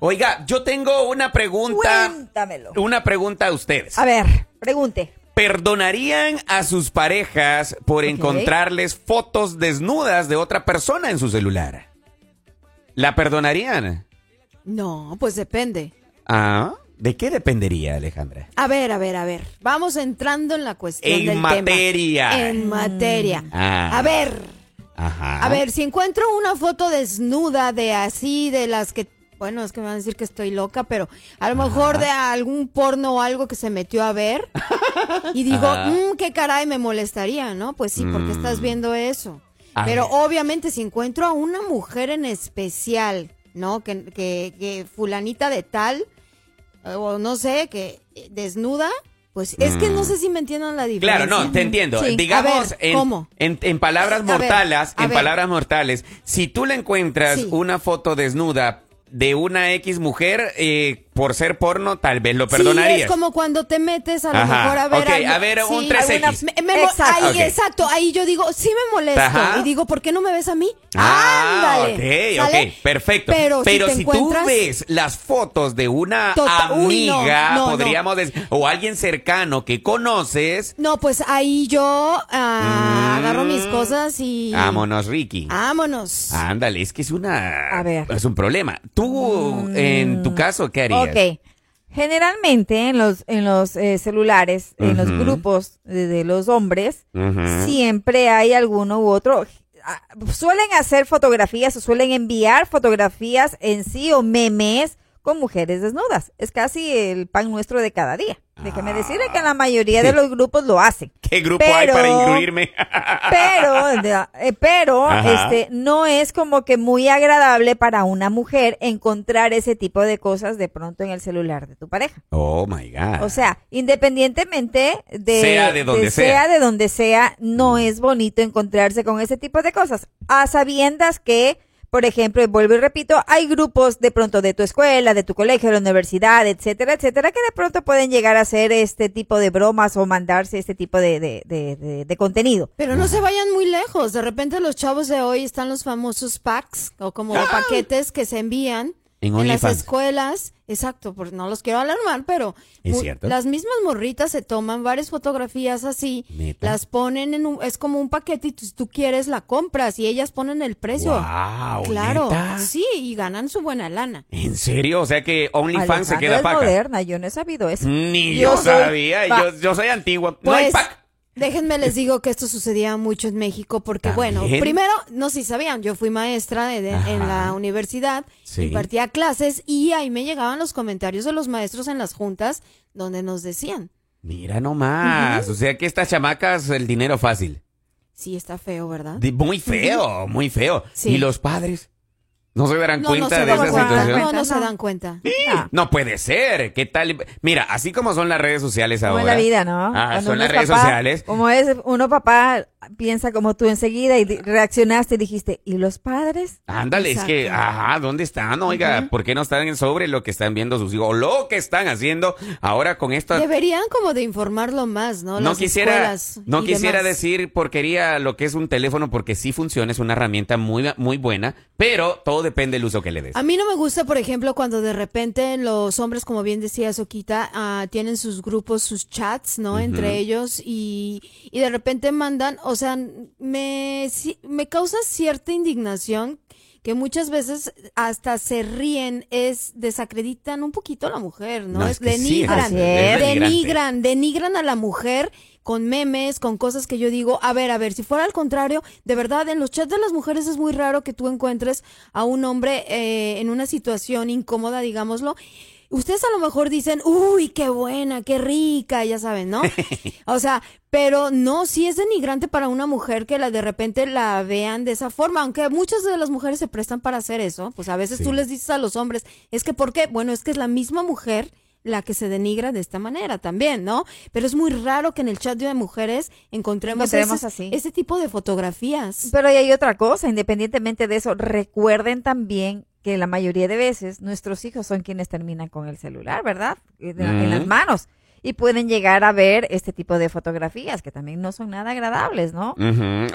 Oiga, yo tengo una pregunta. Cuéntamelo. Una pregunta a ustedes. A ver, pregunte. ¿Perdonarían a sus parejas por encontrarles fotos desnudas de otra persona en su celular? ¿La perdonarían? No, pues depende. Ah, ¿de qué dependería, Alejandra? A ver, a ver, a ver. Vamos entrando en la cuestión En del materia. tema. En materia. Ah. A ver, Ajá. a ver, si encuentro una foto desnuda de así, de las que, bueno, es que me van a decir que estoy loca, pero a lo mejor de algún porno o algo que se metió a ver y digo, mmm, qué caray, me molestaría, ¿no? Pues sí, porque estás Mm. viendo eso. A Pero ver. obviamente si encuentro a una mujer en especial, ¿no? Que, que, que fulanita de tal, o no sé, que desnuda, pues es que no sé si me entiendan la diferencia. Claro, no, te entiendo. Sí. Digamos, ver, en, ¿cómo? En, en palabras ver, mortales, en ver. palabras mortales, si tú le encuentras Sí. una foto desnuda de una X mujer eh, por ser porno, tal vez lo perdonarías. Sí, es como cuando te metes a lo Ajá, mejor a ver. ok, algo- a ver, un sí, 3X. alguna- me- me mo- Exacto. Ahí, exacto, ahí yo digo, sí me molesto. Ajá. Y digo, ¿por qué no me ves a mí? Ah, Ándale. ok, ¿sale? ok, perfecto. Pero, Pero, si, tú ves las fotos de una uy, no, amiga, no. podríamos decir, o alguien cercano que conoces, No, pues ahí yo ah, Mm. agarro mis cosas y. vámonos, Ricky. Vámonos. Ándale, es que es una. A ver. Es un problema. Tú, en tu caso, ¿qué harías? Ok. Generalmente en los, en los eh, celulares, en los grupos de, de los hombres, siempre hay alguno u otro. Ah, Suelen hacer fotografías o suelen enviar fotografías en sí o memes con mujeres desnudas. Es casi el pan nuestro de cada día. Déjeme decirle que la mayoría de los grupos lo hacen. ¿Qué grupo hay para incluirme? Pero, eh, pero, Ajá. este, no es como que muy agradable para una mujer encontrar ese tipo de cosas de pronto en el celular de tu pareja. oh my God. O sea, independientemente de, Sea de donde sea. de donde sea, no es bonito encontrarse con ese tipo de cosas. A sabiendas que, por ejemplo, y vuelvo y repito, hay grupos de pronto de tu escuela, de tu colegio, de la universidad, etcétera, etcétera, que de pronto pueden llegar a hacer este tipo de bromas o mandarse este tipo de, de, de, de- de contenido. Pero no se vayan muy lejos. De repente los chavos de hoy están los famosos packs o como Ah. paquetes que se envían En en, las escuelas. Exacto, porque no los quiero alarmar, pero ¿Es mu- cierto? las mismas morritas se toman varias fotografías así, ¿Neta? las ponen en un, es como un paquete y tú, si tú quieres la compras y ellas ponen el precio. Wow, claro, ¿neta? sí, y ganan su buena lana. ¿En serio? O sea que OnlyFans se queda es paca. moderna, yo no he sabido eso. Ni Yo sabía. Yo soy antigua. no hay Pues, pack. Déjenme les digo que esto sucedía mucho en México porque, bueno, primero, no sé si sabían, yo fui maestra de- de- en la universidad, Sí. impartía clases y ahí me llegaban los comentarios de los maestros en las juntas donde nos decían, Mira nomás. O sea que estas chamacas, el dinero fácil. sí, está feo, ¿verdad? Muy feo, muy feo. Sí. ¿Y los padres? ¿No se darán No, no cuenta se de dan esa cuenta, situación? no, no se No. dan cuenta. Ah, No puede ser. ¿Qué tal? Mira, así como son las redes sociales como ahora. en la vida, ¿no? Ah, son las es redes papá, sociales. Como es, uno papá piensa como tú enseguida y reaccionaste y dijiste, ¿y los padres? Ándale, es que, ajá, ¿dónde están? Oiga, ¿por qué no están sobre lo que están viendo sus hijos? O lo que están haciendo ahora con esto. Deberían como de informarlo más, ¿no? No Las quisiera, escuelas no quisiera demás. decir porquería lo que es un teléfono porque sí funciona, es una herramienta muy, muy buena, pero todo depende del uso que le des. A mí no me gusta, por ejemplo, cuando de repente los hombres, como bien decía Soquita, ah, tienen sus grupos, sus chats, ¿no? Entre ellos y, y de repente mandan, o sea, me, me causa cierta indignación que muchas veces hasta se ríen, es desacreditan un poquito a la mujer, ¿no? No, es es que sí, denigran, es. denigran, denigran a la mujer con memes, con cosas que yo digo, a ver, a ver, si fuera al contrario, de verdad, en los chats de las mujeres es muy raro que tú encuentres a un hombre eh, en una situación incómoda, digámoslo. Ustedes a lo mejor dicen, uy, qué buena, qué rica, ya saben, ¿no? O sea, pero no, sí es denigrante para una mujer que la de repente la vean de esa forma, aunque muchas de las mujeres se prestan para hacer eso, pues a veces Sí. tú les dices a los hombres, es que ¿por qué? Bueno, es que es la misma mujer la que se denigra de esta manera también, ¿no? Pero es muy raro que en el chat de mujeres encontremos, Encontremos ese, así. ese tipo de fotografías. Pero ahí hay otra cosa, independientemente de eso, recuerden también que la mayoría de veces nuestros hijos son quienes terminan con el celular, ¿verdad? En, en las manos. y pueden llegar a ver este tipo de fotografías que también no son nada agradables, ¿no?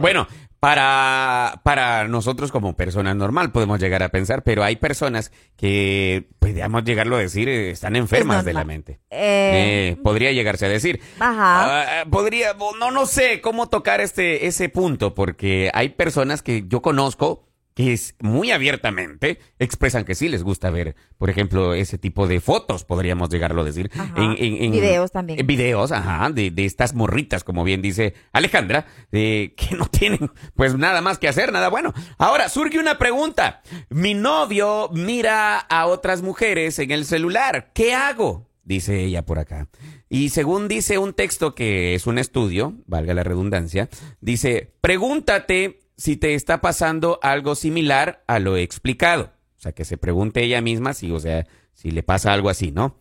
Bueno, para, para nosotros como personas normal podemos llegar a pensar, pero hay personas que, podríamos llegarlo a decir, eh, están enfermas de la mente. Eh, Eh, podría llegarse a decir. Ajá. Ah, podría, no, no sé cómo tocar este, ese punto, porque hay personas que yo conozco que es muy abiertamente expresan que sí les gusta ver, por ejemplo, ese tipo de fotos, podríamos llegarlo a decir. Ajá. En, en- en- Videos también. en videos, ajá, de, de estas morritas, como bien dice Alejandra, de que no tienen pues nada más que hacer, nada bueno. Ahora, surge una pregunta. Mi novio mira a otras mujeres en el celular. ¿Qué hago? Dice ella por acá. Y según dice un texto que es un estudio, valga la redundancia, dice, pregúntate si te está pasando algo similar a lo explicado. O sea, que se pregunte ella misma si, o sea, si le pasa algo así, ¿no?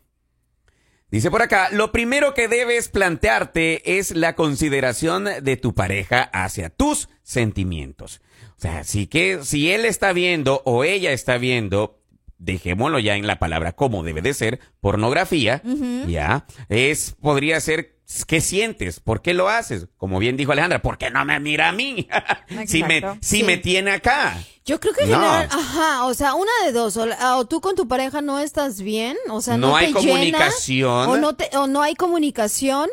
Dice por acá, lo primero que debes plantearte es la consideración de tu pareja hacia tus sentimientos. O sea, si que si él está viendo o ella está viendo, dejémoslo ya en la palabra como debe de ser, pornografía, ya, es podría ser ¿qué sientes? ¿Por qué lo haces? Como bien dijo Alejandra, ¿por qué no me mira a mí? si me si Sí. me tiene acá. Yo creo que en No. general, ajá, o sea, una de dos, o, la- o tú con tu pareja no estás bien, o sea, no, No hay te llena, comunicación. o no te, o no hay comunicación,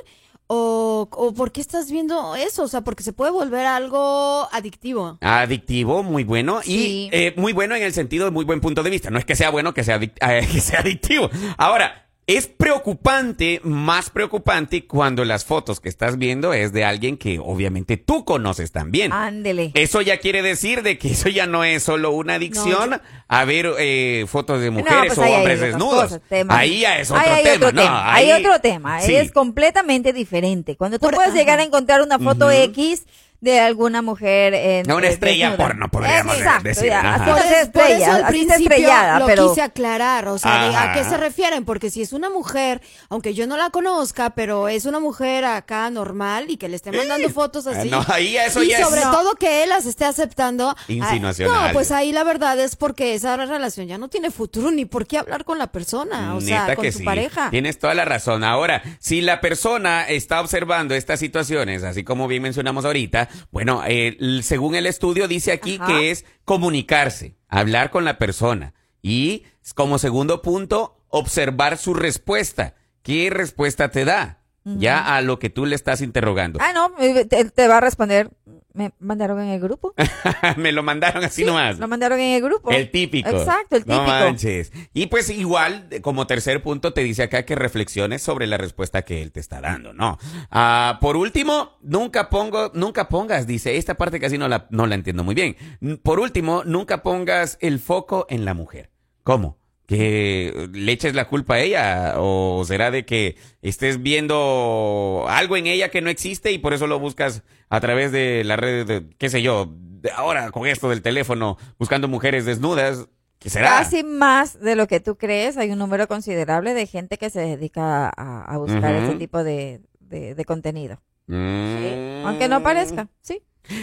o, o por qué estás viendo eso, o sea, porque se puede volver algo adictivo. Adictivo, muy bueno. Sí. Y eh, muy bueno en el sentido de muy buen punto de vista. No es que sea bueno que sea, adic- eh, que sea adictivo. Ahora, es preocupante, más preocupante cuando las fotos que estás viendo es de alguien que obviamente tú conoces también. Ándele. Eso ya quiere decir de que eso ya no es solo una adicción No, a ver eh, fotos de No, mujeres pues o hombres desnudos. cosas, ahí ya es otro Ahí hay tema. otro no, tema. ahí- Hay otro tema. Sí. Es completamente diferente. Cuando tú Por- puedes llegar a encontrar una foto. X de alguna mujer en Una eh, estrella desnuda. porno, podríamos Exacto, decir, ya, ajá. así Por, es- sea por eso estrella, al así sea principio estrellada, lo pero quise aclarar, o sea, de ¿a qué Ajá. se refieren? Porque si es una mujer, aunque yo no la conozca, pero es una mujer acá normal y que le esté mandando fotos así. Ah, no, ahí eso y ya es- sobre No. todo que él las esté aceptando. ah, Insinuación No, pues ahí la verdad es porque esa relación ya no tiene futuro ni por qué hablar con la persona, o sea, Neta con que tu sí. pareja. Tienes toda la razón. Ahora, si la persona está observando estas situaciones, así como bien mencionamos ahorita, bueno, eh, según el estudio dice aquí Ajá. que es comunicarse, hablar con la persona y como segundo punto, observar su respuesta. ¿Qué respuesta te da? Ya a lo que tú le estás interrogando. Ah, no, eh, te, te va a responder. Me mandaron en el grupo. Me lo mandaron así nomás. Lo mandaron en el grupo. El típico. Exacto, el típico. No manches. Y pues igual, como tercer punto, te dice acá que reflexiones sobre la respuesta que él te está dando, ¿no? Ah, por último, nunca pongo, nunca pongas, dice, esta parte casi no la, no la entiendo muy bien. Por último, nunca pongas el foco en la mujer. ¿Cómo? ¿Que le eches la culpa a ella? ¿O será de que estés viendo algo en ella que no existe y por eso lo buscas a través de la red, de, qué sé yo, de ahora con esto del teléfono, buscando mujeres desnudas? ¿Qué será? Casi más de lo que tú crees. Hay un número considerable de gente que se dedica a, a buscar Ujú. este tipo de, de- de contenido. Mm. Aunque no parezca, sí.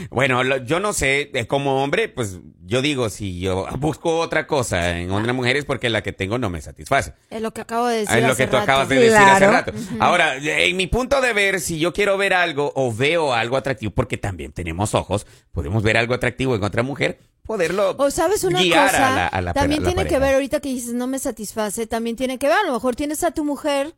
Bueno, lo- yo no sé, eh, como hombre, pues yo digo, si yo busco otra cosa en otra mujer es porque la que tengo no me satisface. Es lo que acabo de decir. Es lo que tú rato. acabas de decir hace rato. Ahora, en mi punto de ver, si yo quiero ver algo o veo algo atractivo, porque también tenemos ojos, podemos ver algo atractivo en otra mujer, poderlo O sabes una guiar cosa, a la, a la- también a la tiene que ver, ahorita que dices no me satisface, también tiene que ver, a lo mejor tienes a tu mujer,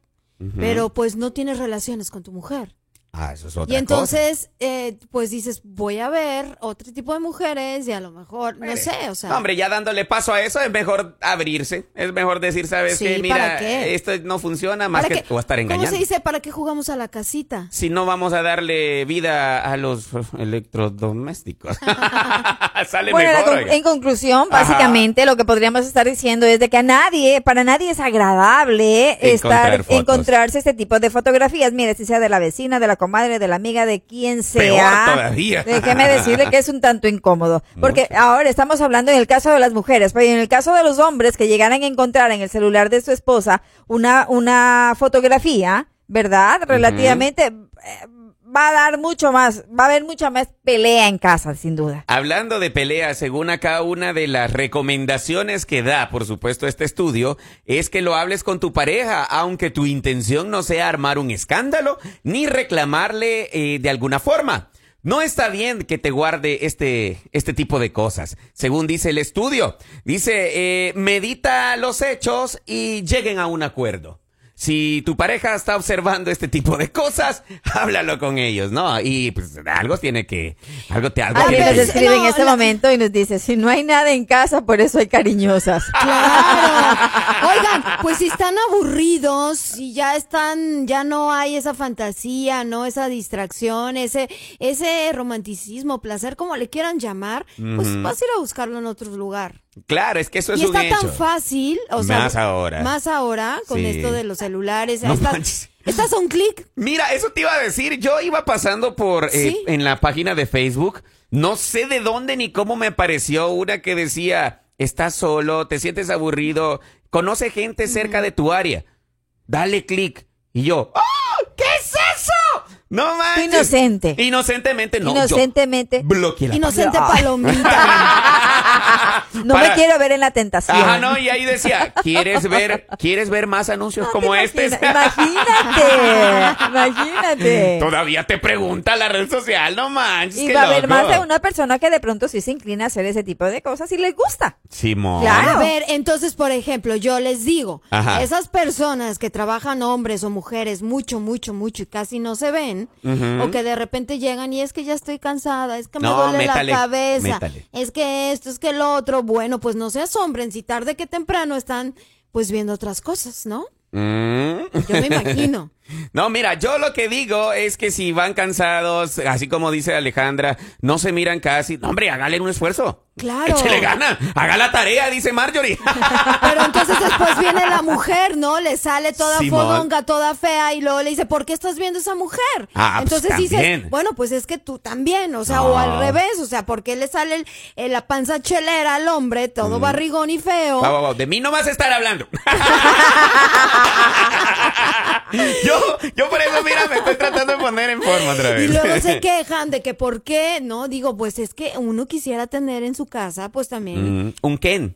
pero pues no tienes relaciones con tu mujer. Ah, eso es otra Y entonces, eh, pues dices, voy a ver otro tipo de mujeres y a lo mejor, no sé, o sea. No, hombre, ya dándole paso a eso es mejor abrirse. Es mejor decir, ¿sabes Sí, qué? Mira, ¿para qué? esto no funciona más ¿para que qué? te voy a estar ¿Cómo engañando. se dice? ¿Para qué jugamos a la casita? si no vamos a darle vida a los electrodomésticos. Sale Bueno, la mejor. con- oiga. en conclusión, Ajá. básicamente lo que podríamos estar diciendo es de que a nadie, para nadie es agradable Encontrar estar fotos. encontrarse este tipo de fotografías. Mire, si sea de la vecina, de la comadre, de la amiga, de quien sea. todavía. Déjeme decirle que es un tanto incómodo. Porque ahora estamos hablando en el caso de las mujeres, pero en el caso de los hombres que llegaran a encontrar en el celular de su esposa una, una fotografía, ¿verdad? Relativamente eh, va a dar mucho más, va a haber mucha más pelea en casa, sin duda. Hablando de pelea, según acá una de las recomendaciones que da, por supuesto, este estudio, es que lo hables con tu pareja, aunque tu intención no sea armar un escándalo ni reclamarle eh, de alguna forma. No está bien que te guarde este, este tipo de cosas, según dice el estudio. Dice, eh, medita los hechos y lleguen a un acuerdo. Si tu pareja está observando este tipo de cosas, háblalo con ellos, ¿no? Y pues algo tiene que, algo te, algo Alguien tiene nos que- escribe en no, este la- momento y nos dice, si no hay nada en casa, por eso hay cariñosas. Claro. Oigan, pues si están aburridos, si ya están, ya no hay esa fantasía, no esa distracción, ese, ese romanticismo, placer, como le quieran llamar, pues vas a ir a buscarlo en otro lugar. Claro, es que eso es y un está hecho. tan fácil, o sea, Más ahora. Más ahora con Sí. esto de los celulares. No estás a un clic. Mira, eso te iba a decir. Yo iba pasando por eh, Sí. en la página de Facebook. No sé de dónde ni cómo me apareció una que decía: estás solo, te sientes aburrido, conoce gente cerca de tu área. Dale clic. Y yo, ¡ah! ¿Qué es eso? No manches. Inocente. Inocentemente, no. Inocentemente. bloqueé la Inocente Ay. palomita. No Para- me quiero ver en la tentación. Ajá, no, y ahí decía, ¿quieres ver, ¿quieres ver más anuncios No, como te este? Imagínate, imagínate. Todavía te pregunta la red social, no manches. Y va a haber más de una persona que de pronto sí se inclina a hacer ese tipo de cosas y les gusta. Simón. Claro. A ver, entonces, por ejemplo, yo les digo, Ajá. esas personas que trabajan hombres o mujeres mucho, mucho, mucho y casi no se ven, o que de repente llegan y es que ya estoy cansada, es que me duele métale, la cabeza, métale. es que esto, es que lo otro, bueno, pues no se asombren si tarde que temprano están pues viendo otras cosas, ¿no? Mm. Yo me imagino. No, mira, yo lo que digo es que si van cansados, así como dice Alejandra, no se miran casi. No, hombre, hágale un esfuerzo. Claro. Échele gana. Haga la tarea, dice Marjorie. Pero entonces después viene la mujer, ¿no? Le sale toda Simón. fodonga, toda fea y luego le dice, ¿por qué estás viendo esa mujer? Ah, pues entonces también. dices, bueno, pues es que tú también, o sea, No. o al revés, o sea, ¿por qué le sale el- la panza chelera al hombre, todo barrigón y feo? Va, va, va, De mí no vas a estar hablando. yo, yo por eso, mira, me estoy tratando de poner en forma otra vez. Y luego se quejan de que por qué, ¿no? Digo, pues es que uno quisiera tener en su casa, pues también Mm, un Ken.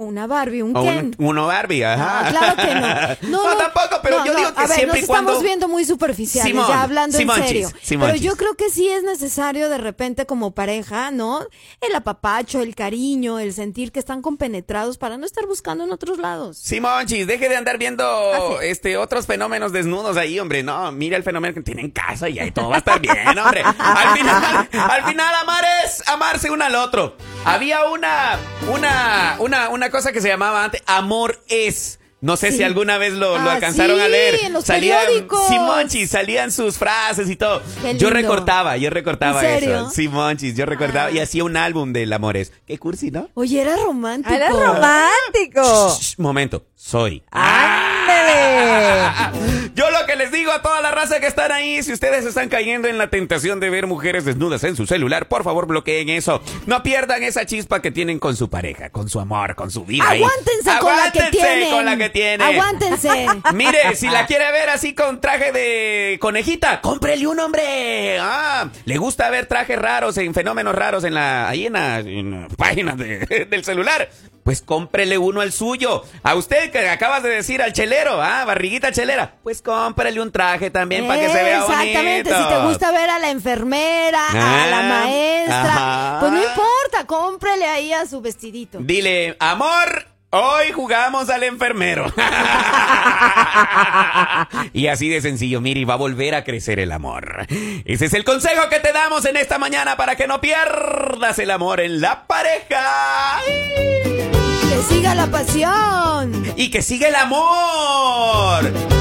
Una Barbie, un O Ken. un, uno Barbie, ajá. Ah, claro que no. No, no, tampoco, pero no, yo digo que a ver, siempre nos cuando... estamos viendo muy superficiales, Simón, ya hablando Simonchis, en serio. Simonchis. Pero yo creo que sí es necesario de repente como pareja, ¿no? El apapacho, el cariño, el sentir que están compenetrados para no estar buscando en otros lados. Simonchis, deje de andar viendo Ah, este otros fenómenos desnudos ahí, hombre. No, mira el fenómeno que tiene en casa y ahí todo va a estar bien, hombre. Al final, al final amar es amarse uno al otro. Había una, una, una, una cosa que se llamaba antes, amor es. No sé Sí. si alguna vez lo, lo Ah, alcanzaron a leer. en los salían, periódicos. Simonchis, salían sus frases y todo. Yo recortaba, yo recortaba ¿En serio? eso. Simonchis, yo recortaba Ah. y hacía un álbum del amores. Qué cursi, ¿no? Oye, era romántico. Ah, ¡Era romántico! Shh, momento, soy. ¡Ándale! Yo lo que les digo a toda la raza que están ahí, si ustedes están cayendo en la tentación de ver mujeres desnudas en su celular, por favor bloqueen eso. No pierdan esa chispa que tienen con su pareja, con su amor, con su vida. ahí. Aguántense con la que Aguántense tienen. con la que tienen. Aguántense. Mire, si la quiere ver así con traje de conejita, cómprele un hombre. Ah, le gusta ver trajes raros en fenómenos raros en la ahí en la, en la página de- del celular. Pues cómprele uno al suyo. A usted que acabas de decir al chelero, ah, barriguita chelera, pues cómprele un traje también para que se vea bonito. Exactamente, si te gusta ver a la enfermera, a Ah, la maestra, ajá. pues no importa, cómprele ahí a su vestidito. Dile, amor, hoy jugamos al enfermero. y así de sencillo, mire, y va a volver a crecer el amor. Ese es el consejo que te damos en esta mañana para que no pierdas el amor en la pareja. Siga la pasión. Y que siga el amor.